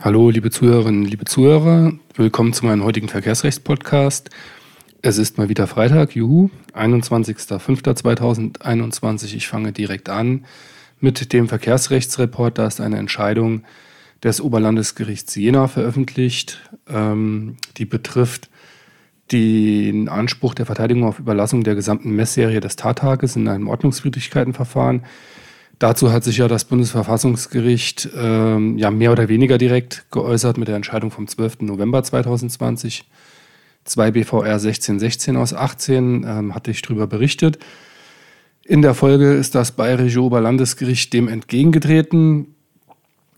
Hallo, liebe Zuhörerinnen, liebe Zuhörer. Willkommen zu meinem heutigen Verkehrsrechtspodcast. Es ist mal wieder Freitag, juhu, 21.05.2021. Ich fange direkt an mit dem Verkehrsrechtsreport. Da ist eine Entscheidung des Oberlandesgerichts Jena veröffentlicht, ähm, die betrifft den Anspruch der Verteidigung auf Überlassung der gesamten Messserie des Tattages in einem Ordnungswidrigkeitenverfahren. Dazu hat sich ja das Bundesverfassungsgericht ähm, ja mehr oder weniger direkt geäußert mit der Entscheidung vom 12. November 2020. 2 BVR 1616 aus 18 ähm, hatte ich darüber berichtet. In der Folge ist das Bayerische Oberlandesgericht dem entgegengetreten.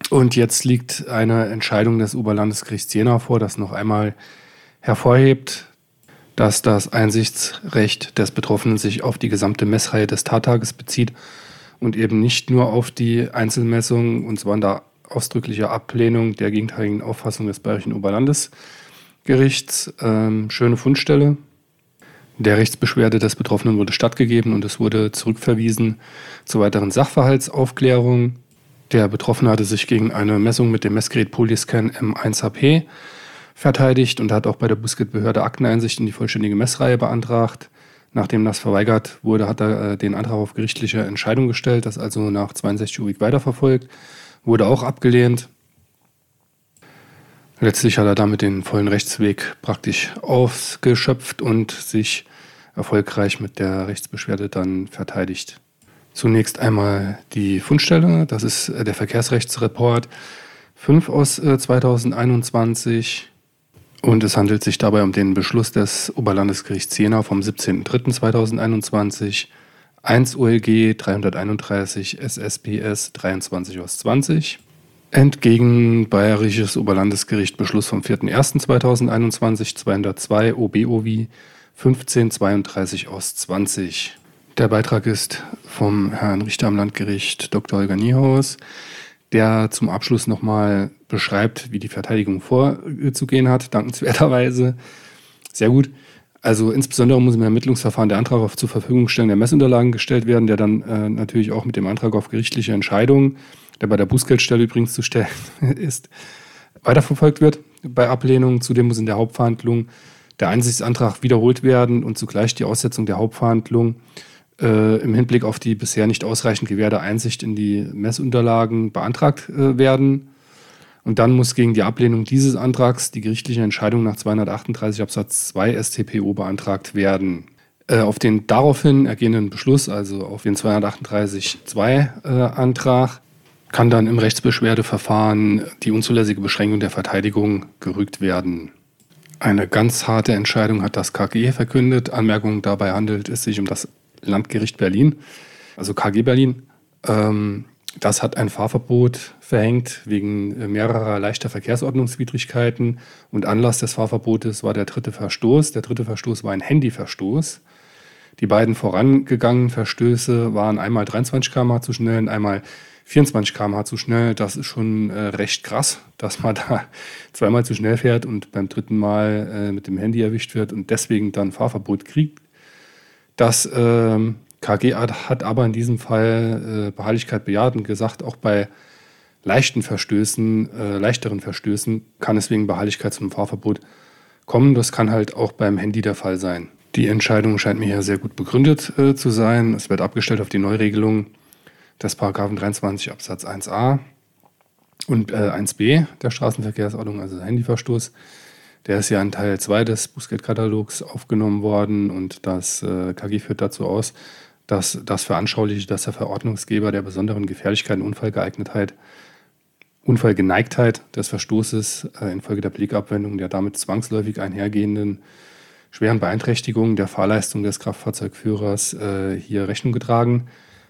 Und jetzt liegt eine Entscheidung des Oberlandesgerichts Jena vor, das noch einmal hervorhebt, dass das Einsichtsrecht des Betroffenen sich auf die gesamte Messreihe des Tattages bezieht und eben nicht nur auf die Einzelmessung, und zwar in der ausdrücklichen Ablehnung der gegenteiligen Auffassung des Bayerischen Oberlandesgerichts. Ähm, schöne Fundstelle. Der Rechtsbeschwerde des Betroffenen wurde stattgegeben und es wurde zurückverwiesen zur weiteren Sachverhaltsaufklärung. Der Betroffene hatte sich gegen eine Messung mit dem Messgerät Polyscan M1HP verteidigt und hat auch bei der Buskett-Behörde Akteneinsicht in die vollständige Messreihe beantragt. Nachdem das verweigert wurde, hat er äh, den Antrag auf gerichtliche Entscheidung gestellt, das also nach 62 Uhr weiterverfolgt, wurde auch abgelehnt. Letztlich hat er damit den vollen Rechtsweg praktisch ausgeschöpft und sich erfolgreich mit der Rechtsbeschwerde dann verteidigt. Zunächst einmal die Fundstelle, das ist äh, der Verkehrsrechtsreport 5 aus 2021. Und es handelt sich dabei um den Beschluss des Oberlandesgerichts Jena vom 17.03.2021, 1 OLG 331 SSPS 23 aus 20. Entgegen Bayerisches Oberlandesgericht Beschluss vom 4.01.2021 202 OBOV 1532 aus 20. Der Beitrag ist vom Herrn Richter am Landgericht Dr. Holger Niehaus der zum Abschluss nochmal beschreibt, wie die Verteidigung vorzugehen hat, dankenswerterweise. Sehr gut. Also insbesondere muss im Ermittlungsverfahren der Antrag auf zur Verfügung stellen der Messunterlagen gestellt werden, der dann äh, natürlich auch mit dem Antrag auf gerichtliche Entscheidung, der bei der Bußgeldstelle übrigens zu stellen ist, weiterverfolgt wird bei Ablehnung. Zudem muss in der Hauptverhandlung der Einsichtsantrag wiederholt werden und zugleich die Aussetzung der Hauptverhandlung äh, im Hinblick auf die bisher nicht ausreichend gewährte Einsicht in die Messunterlagen beantragt äh, werden. Und dann muss gegen die Ablehnung dieses Antrags die gerichtliche Entscheidung nach 238 Absatz 2 StPO beantragt werden. Äh, auf den daraufhin ergehenden Beschluss, also auf den 238.2 äh, Antrag, kann dann im Rechtsbeschwerdeverfahren die unzulässige Beschränkung der Verteidigung gerügt werden. Eine ganz harte Entscheidung hat das KG verkündet. Anmerkung dabei handelt es sich um das Landgericht Berlin, also KG Berlin. Ähm, das hat ein Fahrverbot verhängt wegen äh, mehrerer leichter Verkehrsordnungswidrigkeiten. Und Anlass des Fahrverbotes war der dritte Verstoß. Der dritte Verstoß war ein Handyverstoß. Die beiden vorangegangenen Verstöße waren einmal 23 km/h zu schnell und einmal 24 km/h zu schnell. Das ist schon äh, recht krass, dass man da zweimal zu schnell fährt und beim dritten Mal äh, mit dem Handy erwischt wird und deswegen dann Fahrverbot kriegt. Das ähm, KG hat aber in diesem Fall äh, Beharrlichkeit bejaht und gesagt, auch bei leichten Verstößen, äh, leichteren Verstößen kann es wegen Beharrlichkeit zum Fahrverbot kommen. Das kann halt auch beim Handy der Fall sein. Die Entscheidung scheint mir hier sehr gut begründet äh, zu sein. Es wird abgestellt auf die Neuregelung des Paragraphen 23 Absatz 1a und 1b der Straßenverkehrsordnung, also Handyverstoß. Der ist ja in Teil 2 des Bußgeldkatalogs aufgenommen worden und das äh, KG führt dazu aus, dass das veranschaulicht, dass der Verordnungsgeber der besonderen Gefährlichkeit und Unfallgeeignetheit, Unfallgeneigtheit des Verstoßes äh, infolge der Blickabwendung der damit zwangsläufig einhergehenden schweren Beeinträchtigungen der Fahrleistung des Kraftfahrzeugführers äh, hier Rechnung getragen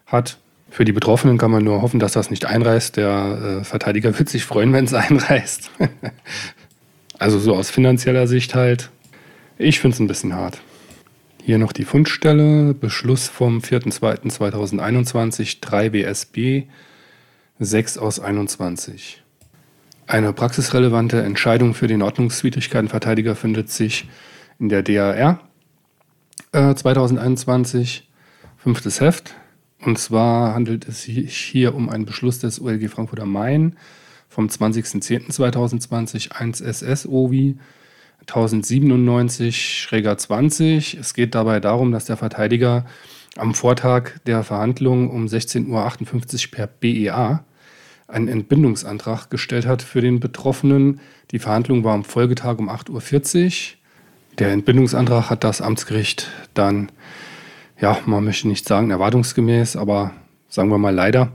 hat. Für die Betroffenen kann man nur hoffen, dass das nicht einreißt. Der äh, Verteidiger wird sich freuen, wenn es einreißt. Also so aus finanzieller Sicht halt. Ich finde es ein bisschen hart. Hier noch die Fundstelle. Beschluss vom 4.2.2021 3 BSB 6 aus 21. Eine praxisrelevante Entscheidung für den Ordnungswidrigkeitenverteidiger findet sich in der DAR äh, 2021, fünftes Heft. Und zwar handelt es sich hier um einen Beschluss des OLG Frankfurt am Main vom 20.10.2020 1 SS OVI 1097-20. Es geht dabei darum, dass der Verteidiger am Vortag der Verhandlung um 16.58 Uhr per BEA einen Entbindungsantrag gestellt hat für den Betroffenen. Die Verhandlung war am Folgetag um 8.40 Uhr. Der Entbindungsantrag hat das Amtsgericht dann, ja, man möchte nicht sagen erwartungsgemäß, aber sagen wir mal leider,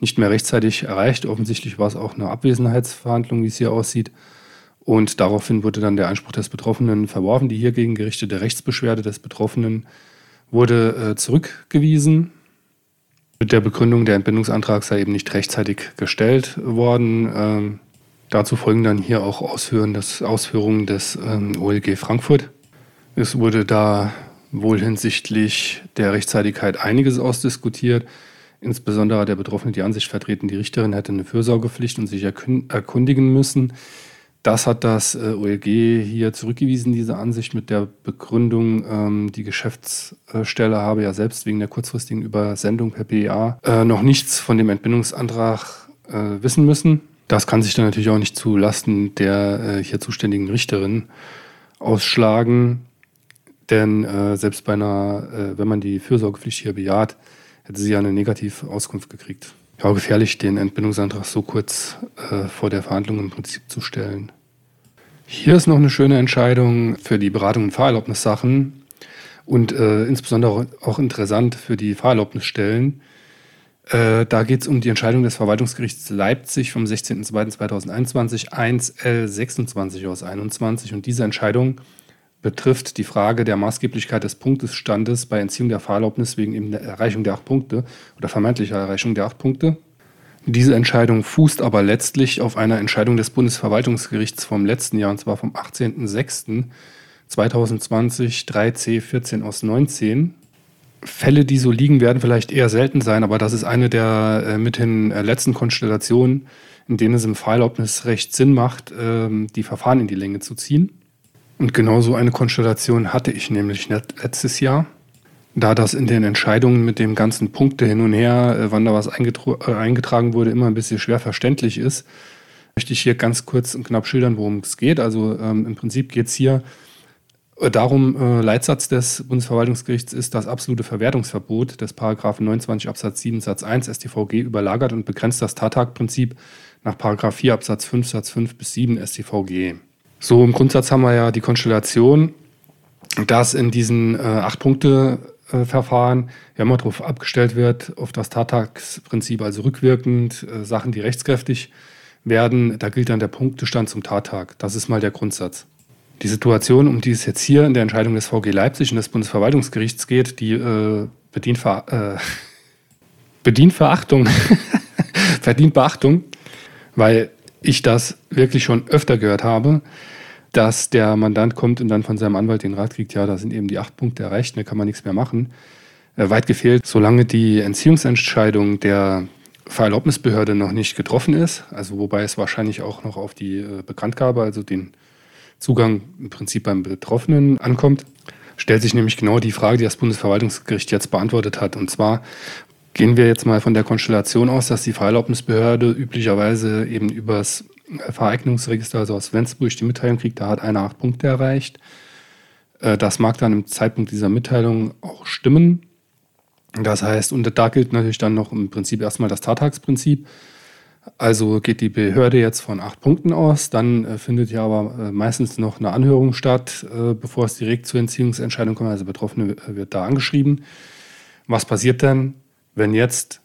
nicht mehr rechtzeitig erreicht. Offensichtlich war es auch eine Abwesenheitsverhandlung, wie es hier aussieht. Und daraufhin wurde dann der Einspruch des Betroffenen verworfen. Die hiergegen gerichtete Rechtsbeschwerde des Betroffenen wurde äh, zurückgewiesen. Mit der Begründung, der Entbindungsantrag sei eben nicht rechtzeitig gestellt worden. Ähm, dazu folgen dann hier auch Ausführungen des, Ausführungen des ähm, OLG Frankfurt. Es wurde da wohl hinsichtlich der Rechtzeitigkeit einiges ausdiskutiert. Insbesondere der Betroffene die Ansicht vertreten, die Richterin hätte eine Fürsorgepflicht und sich erkundigen müssen. Das hat das äh, OLG hier zurückgewiesen, diese Ansicht mit der Begründung, ähm, die Geschäftsstelle habe ja selbst wegen der kurzfristigen Übersendung per PEA äh, noch nichts von dem Entbindungsantrag äh, wissen müssen. Das kann sich dann natürlich auch nicht zu Lasten der hier zuständigen Richterin ausschlagen, denn selbst bei einer, wenn man die Fürsorgepflicht hier bejaht, hätte sie ja eine Negativauskunft gekriegt. Ja, gefährlich, den Entbindungsantrag so kurz äh, vor der Verhandlung im Prinzip zu stellen. Hier ist noch eine schöne Entscheidung für die Beratung in Fahrerlaubnissachen und äh, insbesondere auch interessant für die Fahrerlaubnisstellen. Äh, da geht es um die Entscheidung des Verwaltungsgerichts Leipzig vom 16.02.2021 1L26 aus 21 und diese Entscheidung betrifft die Frage der Maßgeblichkeit des Punktestandes bei Entziehung der Fahrerlaubnis wegen der Erreichung der acht Punkte oder vermeintlicher Erreichung der acht Punkte. Diese Entscheidung fußt aber letztlich auf einer Entscheidung des Bundesverwaltungsgerichts vom letzten Jahr, und zwar vom 18.06.2020, 3C14 aus 19. Fälle, die so liegen, werden vielleicht eher selten sein, aber das ist eine der äh, mithin äh, letzten Konstellationen, in denen es im Fahrerlaubnisrecht Sinn macht, äh, die Verfahren in die Länge zu ziehen. Und genau so eine Konstellation hatte ich nämlich letztes Jahr. Da das in den Entscheidungen mit dem ganzen Punkte hin und her, äh, wann da was äh, eingetragen wurde, immer ein bisschen schwer verständlich ist, möchte ich hier ganz kurz und knapp schildern, worum es geht. Also ähm, im Prinzip geht es hier äh, darum, äh, Leitsatz des Bundesverwaltungsgerichts ist, das absolute Verwertungsverbot des Paragraphen 29 Absatz 7 Satz 1 StVG überlagert und begrenzt das Tattagprinzip nach Paragraph 4 Absatz 5 Satz 5 bis 7 StVG. So im Grundsatz haben wir ja die Konstellation, dass in diesen äh, acht Punkte äh, ja immer darauf abgestellt wird, auf das Tattagsprinzip, also rückwirkend äh, Sachen, die rechtskräftig werden, da gilt dann der Punktestand zum Tattag. Das ist mal der Grundsatz. Die Situation, um die es jetzt hier in der Entscheidung des VG Leipzig und des Bundesverwaltungsgerichts geht, die äh, bedient, Ver äh, bedient Verachtung, verdient Beachtung, weil ich das wirklich schon öfter gehört habe, dass der Mandant kommt und dann von seinem Anwalt den Rat kriegt, ja, da sind eben die acht Punkte erreicht, da kann man nichts mehr machen. Äh, weit gefehlt, solange die Entziehungsentscheidung der Fahrerlaubnisbehörde noch nicht getroffen ist, also wobei es wahrscheinlich auch noch auf die äh, Bekanntgabe, also den Zugang im Prinzip beim Betroffenen ankommt, stellt sich nämlich genau die Frage, die das Bundesverwaltungsgericht jetzt beantwortet hat. Und zwar, Gehen wir jetzt mal von der Konstellation aus, dass die Fahrerlaubnisbehörde üblicherweise eben übers Vereignungsregister, also aus Wentzburg, die Mitteilung kriegt, da hat einer acht Punkte erreicht. Äh, das mag dann im Zeitpunkt dieser Mitteilung auch stimmen. Das heißt, und da gilt natürlich dann noch im Prinzip erstmal das Tattagsprinzip. Also geht die Behörde jetzt von acht Punkten aus, dann äh, findet ja aber äh, meistens noch eine Anhörung statt, bevor es direkt zur Entziehungsentscheidung kommt. Also Betroffene wird da angeschrieben. Was passiert dann? Wenn jetzt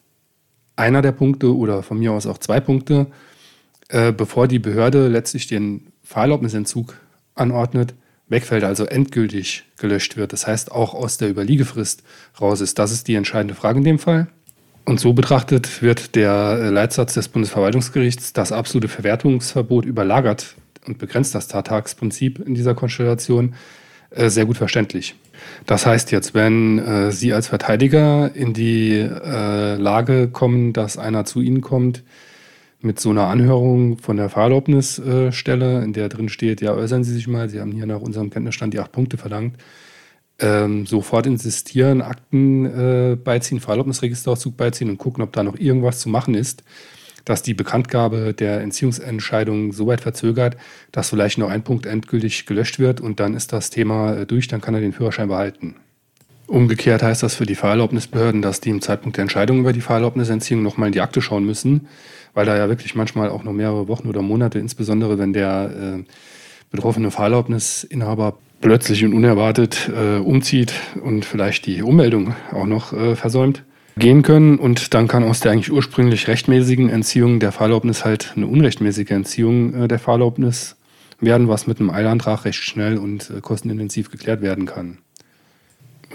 einer der Punkte oder von mir aus auch zwei Punkte, äh, bevor die Behörde letztlich den Fahrerlaubnisentzug anordnet, wegfällt, also endgültig gelöscht wird. Das heißt, auch aus der Überliegefrist raus ist. Das ist die entscheidende Frage in dem Fall. Und so betrachtet wird der Leitsatz des Bundesverwaltungsgerichts, das absolute Verwertungsverbot überlagert und begrenzt das Tattagsprinzip in dieser Konstellation, äh, sehr gut verständlich. Das heißt jetzt, wenn äh, Sie als Verteidiger in die äh, Lage kommen, dass einer zu Ihnen kommt mit so einer Anhörung von der Fahrerlaubnisstelle, äh, in der drin steht, ja, äußern Sie sich mal, Sie haben hier nach unserem Kenntnisstand die acht Punkte verlangt, ähm, sofort insistieren, Akten äh, beiziehen, Fahrerlaubnisregisterauszug beiziehen und gucken, ob da noch irgendwas zu machen ist, dass die Bekanntgabe der Entziehungsentscheidung so weit verzögert, dass vielleicht noch ein Punkt endgültig gelöscht wird und dann ist das Thema äh, durch, dann kann er den Führerschein behalten. Umgekehrt heißt das für die Fahrerlaubnisbehörden, dass die im Zeitpunkt der Entscheidung über die Fahrerlaubnisentziehung nochmal in die Akte schauen müssen, weil da ja wirklich manchmal auch noch mehrere Wochen oder Monate, insbesondere wenn der äh, betroffene Fahrerlaubnisinhaber plötzlich und unerwartet äh, umzieht und vielleicht die Ummeldung auch noch äh, versäumt, gehen können. Und dann kann aus der eigentlich ursprünglich rechtmäßigen Entziehung der Fahrerlaubnis halt eine unrechtmäßige Entziehung äh, der Fahrerlaubnis werden, was mit einem Eilantrag recht schnell und äh, kostenintensiv geklärt werden kann.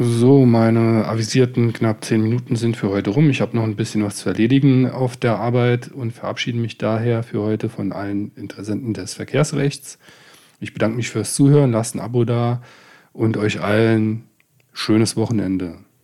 So, meine avisierten knapp zehn Minuten sind für heute rum. Ich habe noch ein bisschen was zu erledigen auf der Arbeit und verabschiede mich daher für heute von allen Interessenten des Verkehrsrechts. Ich bedanke mich fürs Zuhören, lasst ein Abo da und euch allen schönes Wochenende.